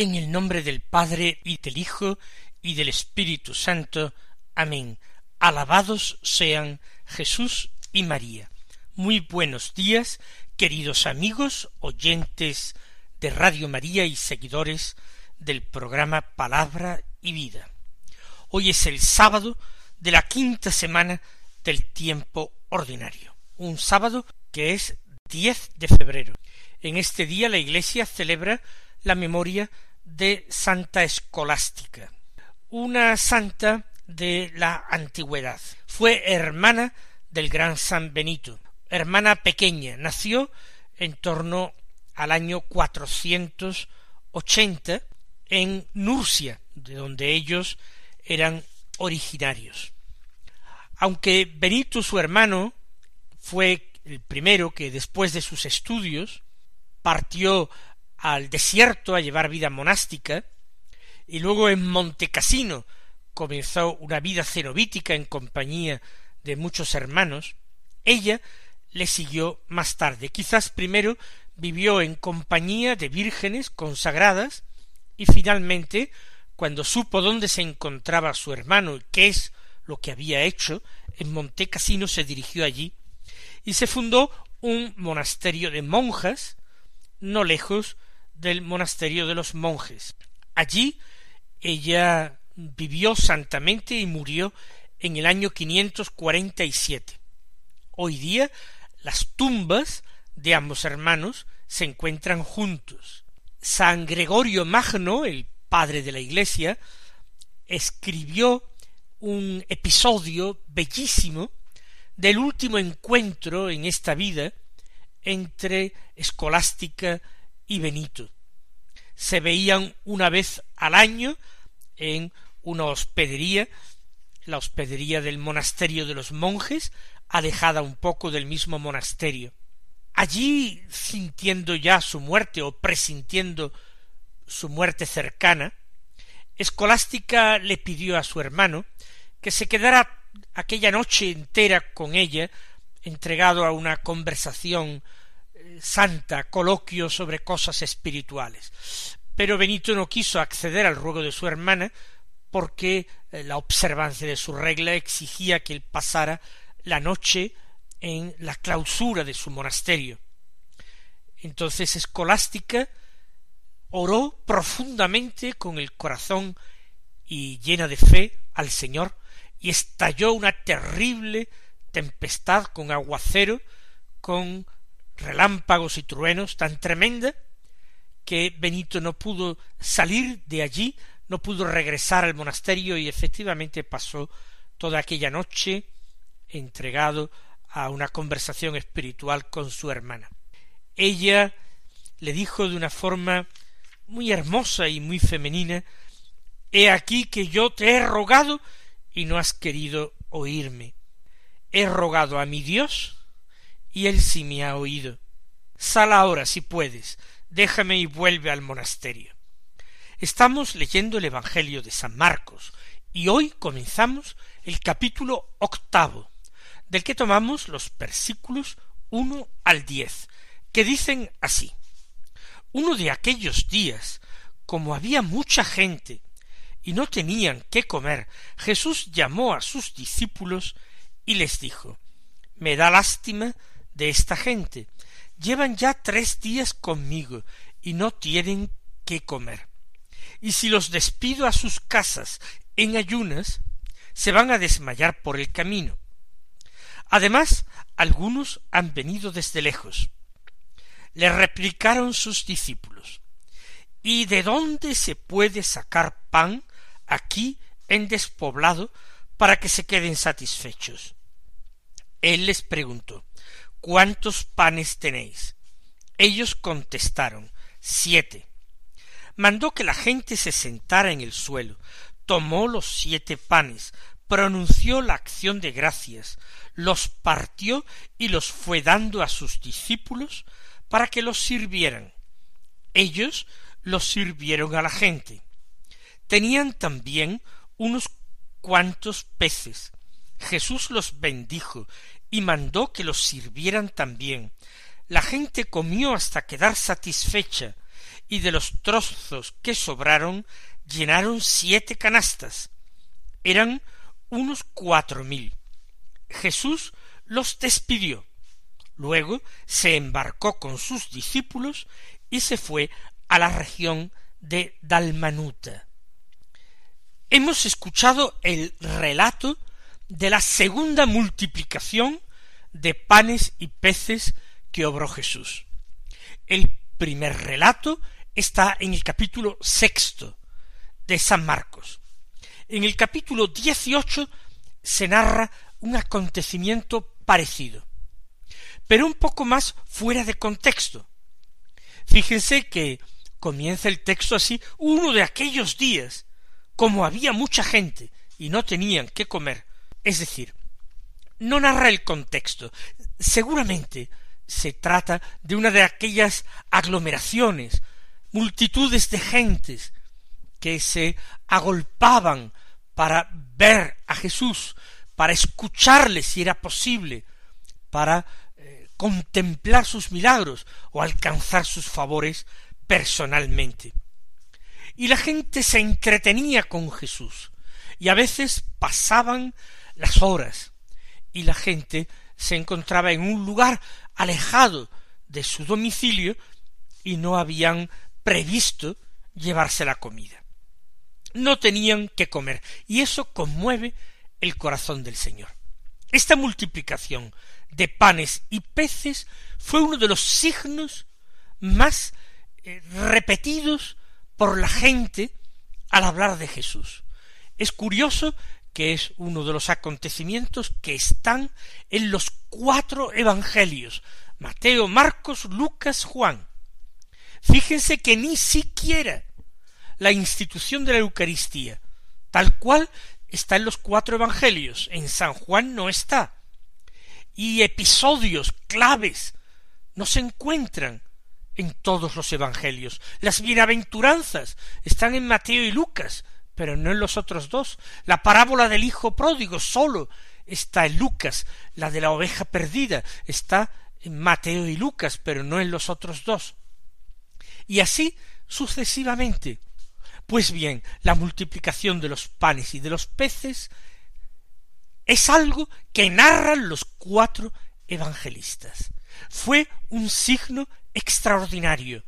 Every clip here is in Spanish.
En el nombre del Padre y del Hijo y del Espíritu Santo. Amén. Alabados sean Jesús y María. Muy buenos días, queridos amigos, oyentes de Radio María y seguidores del programa Palabra y Vida. Hoy es el sábado de la quinta semana del tiempo ordinario, un sábado que es 10 de febrero. En este día la Iglesia celebra la memoria de Santa Escolástica, una santa de la antigüedad. Fue hermana del gran San Benito, hermana pequeña, nació en torno al año cuatrocientos ochenta en Nurcia, de donde ellos eran originarios. Aunque Benito, su hermano, fue el primero que después de sus estudios partió al desierto a llevar vida monástica, y luego en Montecasino comenzó una vida cenobítica en compañía de muchos hermanos, ella le siguió más tarde. Quizás primero vivió en compañía de vírgenes consagradas y finalmente, cuando supo dónde se encontraba su hermano y qué es lo que había hecho, en Montecasino se dirigió allí y se fundó un monasterio de monjas no lejos del monasterio de los monjes. Allí ella vivió santamente y murió en el año quinientos cuarenta y siete. Hoy día las tumbas de ambos hermanos se encuentran juntos. San Gregorio Magno, el padre de la Iglesia, escribió un episodio bellísimo del último encuentro en esta vida entre Escolástica y Benito. Se veían una vez al año en una hospedería, la hospedería del monasterio de los monjes, alejada un poco del mismo monasterio. Allí, sintiendo ya su muerte o presintiendo su muerte cercana, Escolástica le pidió a su hermano que se quedara aquella noche entera con ella, entregado a una conversación santa coloquio sobre cosas espirituales. Pero Benito no quiso acceder al ruego de su hermana porque eh, la observancia de su regla exigía que él pasara la noche en la clausura de su monasterio. Entonces Escolástica oró profundamente con el corazón y llena de fe al Señor y estalló una terrible tempestad con aguacero, con relámpagos y truenos tan tremenda que Benito no pudo salir de allí, no pudo regresar al monasterio y efectivamente pasó toda aquella noche entregado a una conversación espiritual con su hermana. Ella le dijo de una forma muy hermosa y muy femenina He aquí que yo te he rogado y no has querido oírme. He rogado a mi Dios y él sí me ha oído. Sal ahora si puedes, déjame y vuelve al monasterio. Estamos leyendo el Evangelio de San Marcos y hoy comenzamos el capítulo octavo, del que tomamos los versículos uno al diez, que dicen así Uno de aquellos días, como había mucha gente y no tenían qué comer, Jesús llamó a sus discípulos y les dijo Me da lástima de esta gente. Llevan ya tres días conmigo y no tienen qué comer. Y si los despido a sus casas en ayunas, se van a desmayar por el camino. Además, algunos han venido desde lejos. Le replicaron sus discípulos ¿Y de dónde se puede sacar pan aquí en despoblado para que se queden satisfechos? Él les preguntó ¿Cuántos panes tenéis? Ellos contestaron Siete. mandó que la gente se sentara en el suelo, tomó los siete panes, pronunció la acción de gracias, los partió y los fue dando a sus discípulos para que los sirvieran. Ellos los sirvieron a la gente. Tenían también unos cuantos peces. Jesús los bendijo y mandó que los sirvieran también. La gente comió hasta quedar satisfecha, y de los trozos que sobraron llenaron siete canastas. Eran unos cuatro mil. Jesús los despidió. Luego se embarcó con sus discípulos y se fue a la región de Dalmanuta. Hemos escuchado el relato de la segunda multiplicación de panes y peces que obró Jesús. El primer relato está en el capítulo sexto de San Marcos. En el capítulo dieciocho se narra un acontecimiento parecido, pero un poco más fuera de contexto. Fíjense que comienza el texto así, uno de aquellos días, como había mucha gente y no tenían qué comer, es decir, no narra el contexto. Seguramente se trata de una de aquellas aglomeraciones, multitudes de gentes que se agolpaban para ver a Jesús, para escucharle si era posible, para eh, contemplar sus milagros o alcanzar sus favores personalmente. Y la gente se entretenía con Jesús, y a veces pasaban las horas, y la gente se encontraba en un lugar alejado de su domicilio y no habían previsto llevarse la comida. No tenían que comer, y eso conmueve el corazón del Señor. Esta multiplicación de panes y peces fue uno de los signos más eh, repetidos por la gente al hablar de Jesús. Es curioso que es uno de los acontecimientos que están en los cuatro evangelios Mateo, Marcos, Lucas, Juan. Fíjense que ni siquiera la institución de la Eucaristía, tal cual está en los cuatro evangelios, en San Juan no está. Y episodios claves no se encuentran en todos los evangelios. Las bienaventuranzas están en Mateo y Lucas, pero no en los otros dos. La parábola del hijo pródigo solo está en Lucas. La de la oveja perdida está en Mateo y Lucas, pero no en los otros dos. Y así sucesivamente. Pues bien, la multiplicación de los panes y de los peces es algo que narran los cuatro evangelistas. Fue un signo extraordinario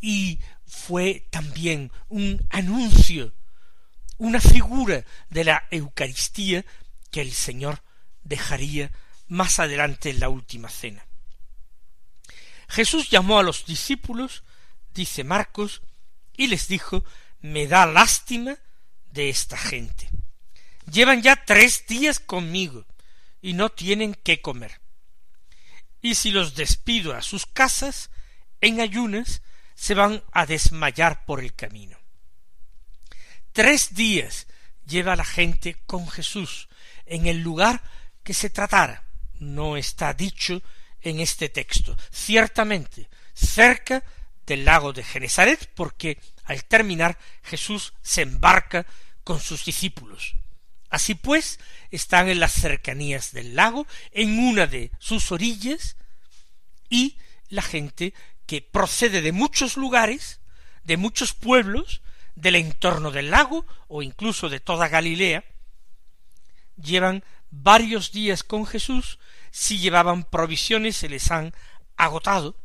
y fue también un anuncio, una figura de la Eucaristía que el Señor dejaría más adelante en la última cena. Jesús llamó a los discípulos, dice Marcos, y les dijo me da lástima de esta gente. Llevan ya tres días conmigo y no tienen qué comer. Y si los despido a sus casas, en ayunas, se van a desmayar por el camino. Tres días lleva la gente con Jesús en el lugar que se tratara. No está dicho en este texto. Ciertamente, cerca del lago de Genesaret, porque al terminar Jesús se embarca con sus discípulos. Así pues, están en las cercanías del lago, en una de sus orillas, y la gente que procede de muchos lugares, de muchos pueblos, del entorno del lago, o incluso de toda Galilea, llevan varios días con Jesús, si llevaban provisiones se les han agotado,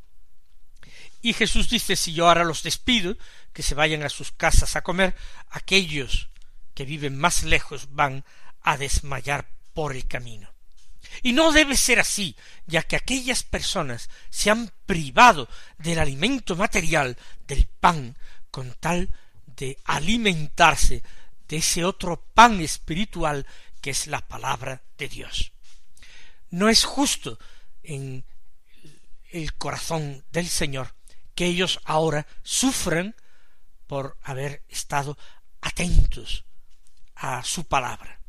y Jesús dice, si yo ahora los despido, que se vayan a sus casas a comer, aquellos que viven más lejos van a desmayar por el camino. Y no debe ser así, ya que aquellas personas se han privado del alimento material, del pan, con tal de alimentarse de ese otro pan espiritual que es la palabra de Dios. No es justo en el corazón del Señor que ellos ahora sufran por haber estado atentos a su palabra.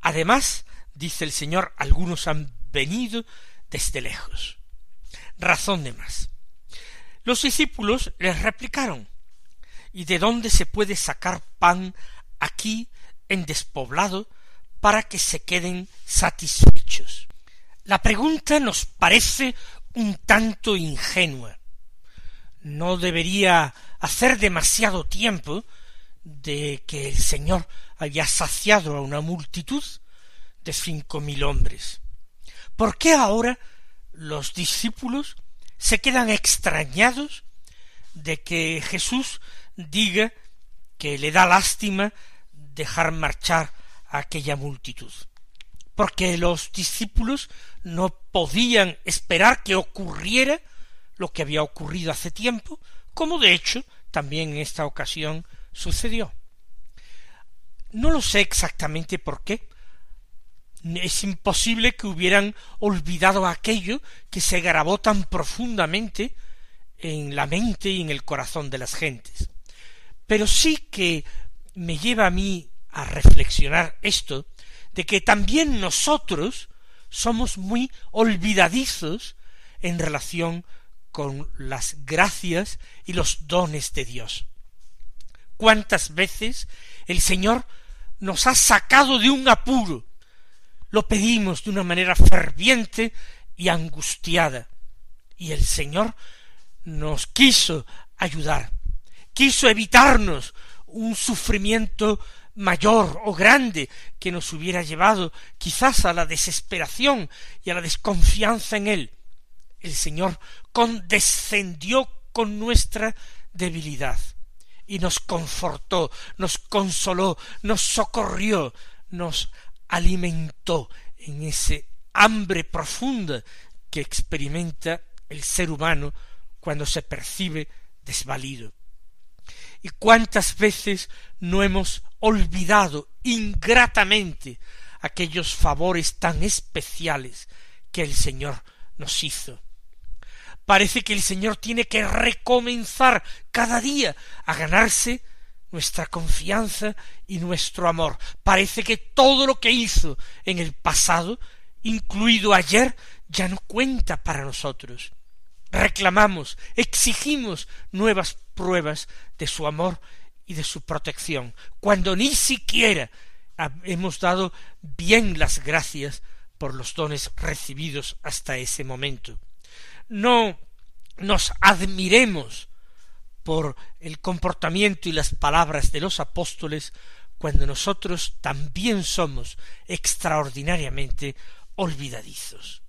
Además, dice el Señor, algunos han venido desde lejos. Razón de más. Los discípulos les replicaron ¿Y de dónde se puede sacar pan aquí en despoblado para que se queden satisfechos? La pregunta nos parece un tanto ingenua. No debería hacer demasiado tiempo de que el Señor había saciado a una multitud de cinco mil hombres. ¿Por qué ahora los discípulos se quedan extrañados de que Jesús diga que le da lástima dejar marchar a aquella multitud, porque los discípulos no podían esperar que ocurriera lo que había ocurrido hace tiempo, como de hecho también en esta ocasión sucedió. No lo sé exactamente por qué. Es imposible que hubieran olvidado aquello que se grabó tan profundamente en la mente y en el corazón de las gentes. Pero sí que me lleva a mí a reflexionar esto, de que también nosotros somos muy olvidadizos en relación con las gracias y los dones de Dios. ¿Cuántas veces el Señor nos ha sacado de un apuro? Lo pedimos de una manera ferviente y angustiada, y el Señor nos quiso ayudar quiso evitarnos un sufrimiento mayor o grande que nos hubiera llevado quizás a la desesperación y a la desconfianza en él. El Señor condescendió con nuestra debilidad y nos confortó, nos consoló, nos socorrió, nos alimentó en ese hambre profunda que experimenta el ser humano cuando se percibe desvalido y cuántas veces no hemos olvidado ingratamente aquellos favores tan especiales que el Señor nos hizo. Parece que el Señor tiene que recomenzar cada día a ganarse nuestra confianza y nuestro amor. Parece que todo lo que hizo en el pasado, incluido ayer, ya no cuenta para nosotros reclamamos, exigimos nuevas pruebas de su amor y de su protección, cuando ni siquiera hemos dado bien las gracias por los dones recibidos hasta ese momento. No nos admiremos por el comportamiento y las palabras de los apóstoles cuando nosotros también somos extraordinariamente olvidadizos.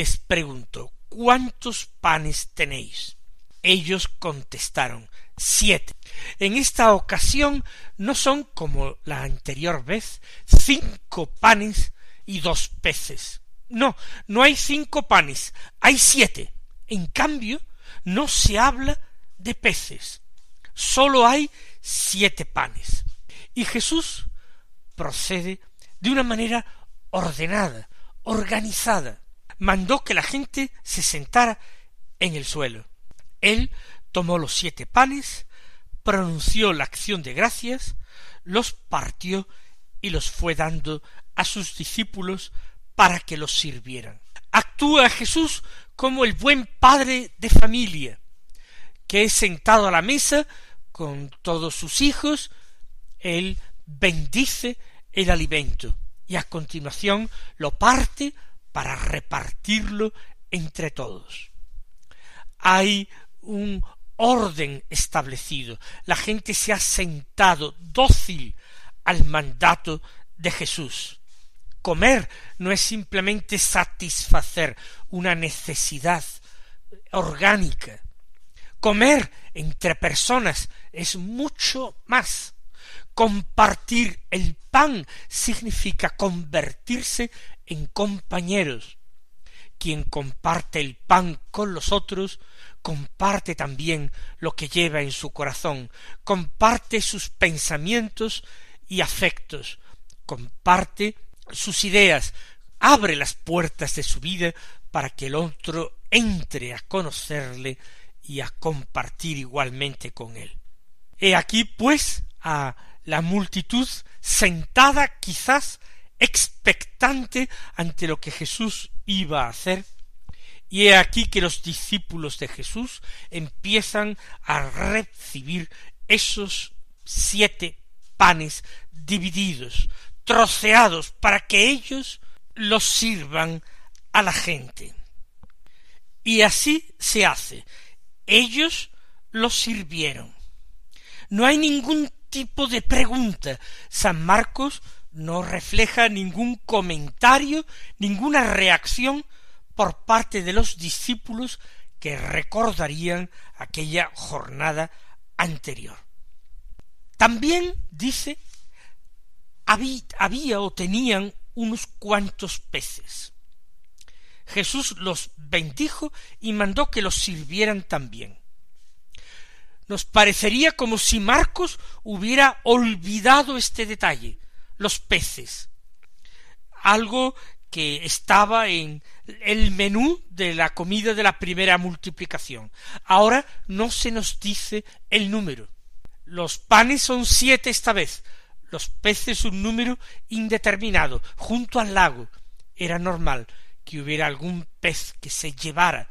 Les preguntó ¿Cuántos panes tenéis? Ellos contestaron siete. En esta ocasión no son como la anterior vez cinco panes y dos peces. No, no hay cinco panes, hay siete. En cambio, no se habla de peces, sólo hay siete panes. Y Jesús procede de una manera ordenada, organizada, mandó que la gente se sentara en el suelo. Él tomó los siete panes, pronunció la acción de gracias, los partió y los fue dando a sus discípulos para que los sirvieran. Actúa Jesús como el buen padre de familia, que es sentado a la mesa con todos sus hijos, él bendice el alimento y a continuación lo parte para repartirlo entre todos. Hay un orden establecido. La gente se ha sentado dócil al mandato de Jesús. Comer no es simplemente satisfacer una necesidad orgánica. Comer entre personas es mucho más. Compartir el pan significa convertirse en compañeros. Quien comparte el pan con los otros, comparte también lo que lleva en su corazón, comparte sus pensamientos y afectos, comparte sus ideas, abre las puertas de su vida para que el otro entre a conocerle y a compartir igualmente con él. He aquí, pues, a la multitud sentada quizás expectante ante lo que Jesús iba a hacer, y he aquí que los discípulos de Jesús empiezan a recibir esos siete panes divididos, troceados, para que ellos los sirvan a la gente. Y así se hace. Ellos los sirvieron. No hay ningún tipo de pregunta. San Marcos no refleja ningún comentario, ninguna reacción por parte de los discípulos que recordarían aquella jornada anterior. También dice había, o tenían unos cuantos peces. Jesús los bendijo y mandó que los sirvieran también. Nos parecería como si Marcos hubiera olvidado este detalle, los peces, algo que estaba en el menú de la comida de la primera multiplicación. Ahora no se nos dice el número. Los panes son siete esta vez, los peces un número indeterminado, junto al lago. Era normal que hubiera algún pez que se llevara,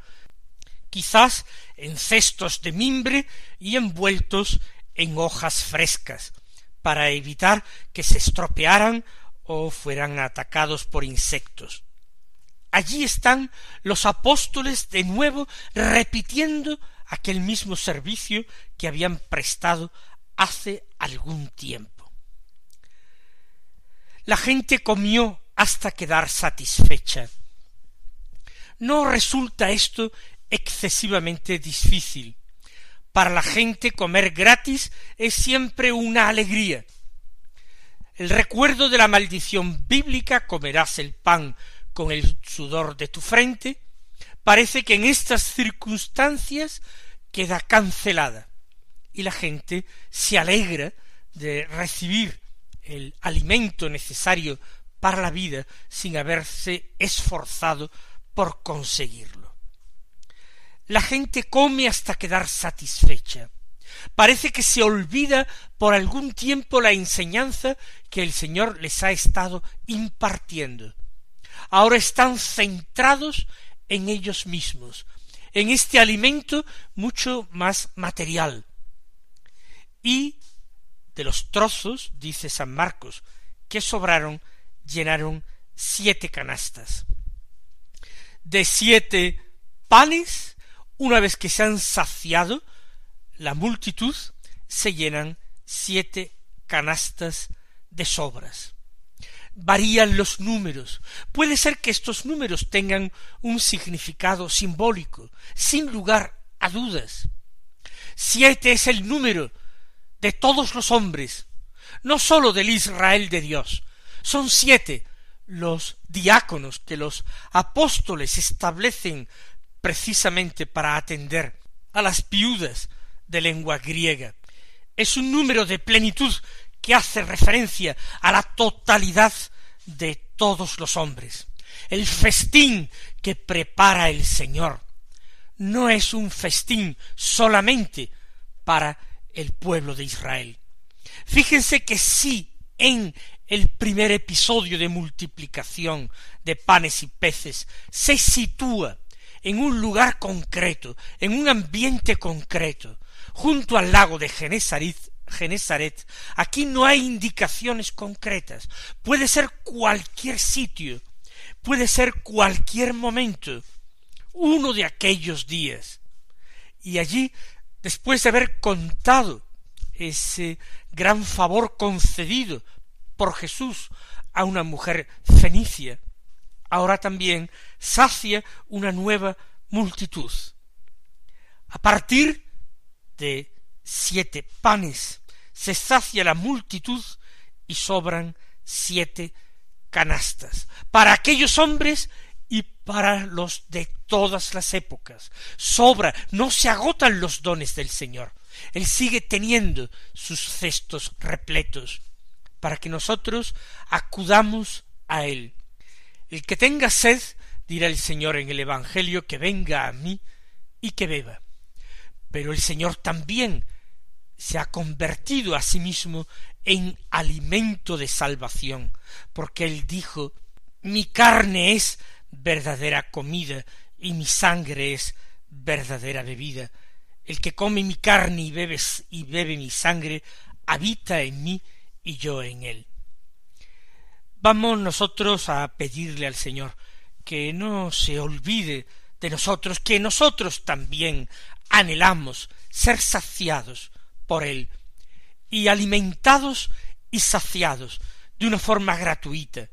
quizás en cestos de mimbre y envueltos en hojas frescas, para evitar que se estropearan o fueran atacados por insectos. Allí están los apóstoles de nuevo repitiendo aquel mismo servicio que habían prestado hace algún tiempo. La gente comió hasta quedar satisfecha. No resulta esto excesivamente difícil. Para la gente comer gratis es siempre una alegría. El recuerdo de la maldición bíblica comerás el pan con el sudor de tu frente parece que en estas circunstancias queda cancelada y la gente se alegra de recibir el alimento necesario para la vida sin haberse esforzado por conseguirlo. La gente come hasta quedar satisfecha. Parece que se olvida por algún tiempo la enseñanza que el Señor les ha estado impartiendo. Ahora están centrados en ellos mismos, en este alimento mucho más material. Y de los trozos, dice San Marcos, que sobraron, llenaron siete canastas. De siete panes, una vez que se han saciado la multitud, se llenan siete canastas de sobras. Varían los números. Puede ser que estos números tengan un significado simbólico, sin lugar a dudas. Siete es el número de todos los hombres, no sólo del Israel de Dios. Son siete los diáconos que los apóstoles establecen precisamente para atender a las viudas de lengua griega. Es un número de plenitud que hace referencia a la totalidad de todos los hombres. El festín que prepara el Señor no es un festín solamente para el pueblo de Israel. Fíjense que sí en el primer episodio de multiplicación de panes y peces se sitúa en un lugar concreto, en un ambiente concreto, junto al lago de Genesaret, Genesaret, aquí no hay indicaciones concretas. Puede ser cualquier sitio, puede ser cualquier momento, uno de aquellos días. Y allí después de haber contado ese gran favor concedido por Jesús a una mujer fenicia, ahora también sacia una nueva multitud. A partir de siete panes se sacia la multitud y sobran siete canastas para aquellos hombres y para los de todas las épocas. Sobra, no se agotan los dones del Señor. Él sigue teniendo sus cestos repletos para que nosotros acudamos a Él. El que tenga sed, dirá el Señor en el Evangelio, que venga a mí y que beba. Pero el Señor también se ha convertido a sí mismo en alimento de salvación, porque Él dijo, mi carne es verdadera comida y mi sangre es verdadera bebida. El que come mi carne y bebe, y bebe mi sangre, habita en mí y yo en él. Vamos nosotros a pedirle al Señor que no se olvide de nosotros, que nosotros también anhelamos ser saciados por Él y alimentados y saciados de una forma gratuita,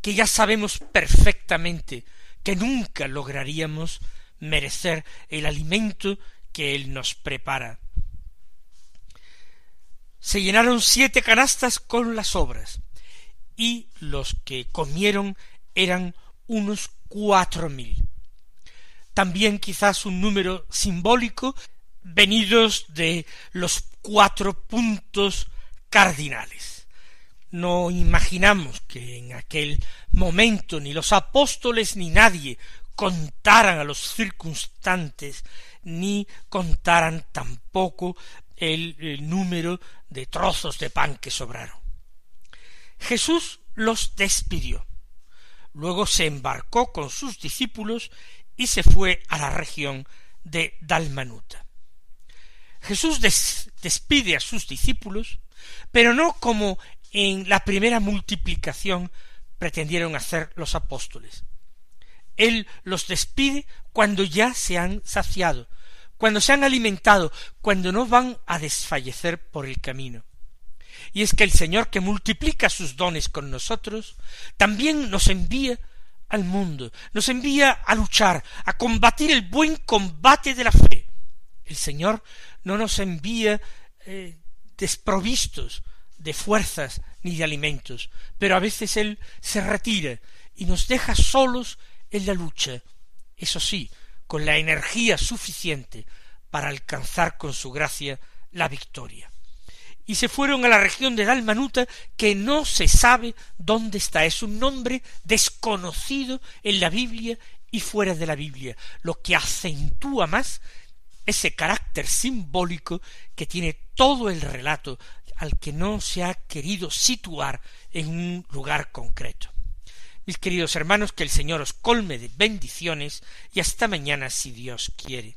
que ya sabemos perfectamente que nunca lograríamos merecer el alimento que Él nos prepara. Se llenaron siete canastas con las obras, y los que comieron eran unos cuatro mil. También quizás un número simbólico venidos de los cuatro puntos cardinales. No imaginamos que en aquel momento ni los apóstoles ni nadie contaran a los circunstantes, ni contaran tampoco el, el número de trozos de pan que sobraron. Jesús los despidió. Luego se embarcó con sus discípulos y se fue a la región de Dalmanuta. Jesús despide a sus discípulos, pero no como en la primera multiplicación pretendieron hacer los apóstoles. Él los despide cuando ya se han saciado, cuando se han alimentado, cuando no van a desfallecer por el camino. Y es que el Señor que multiplica sus dones con nosotros, también nos envía al mundo, nos envía a luchar, a combatir el buen combate de la fe. El Señor no nos envía eh, desprovistos de fuerzas ni de alimentos, pero a veces Él se retira y nos deja solos en la lucha, eso sí, con la energía suficiente para alcanzar con su gracia la victoria. Y se fueron a la región de Dalmanuta, que no se sabe dónde está, es un nombre desconocido en la Biblia y fuera de la Biblia, lo que acentúa más ese carácter simbólico que tiene todo el relato al que no se ha querido situar en un lugar concreto. Mis queridos hermanos, que el Señor os colme de bendiciones y hasta mañana si Dios quiere.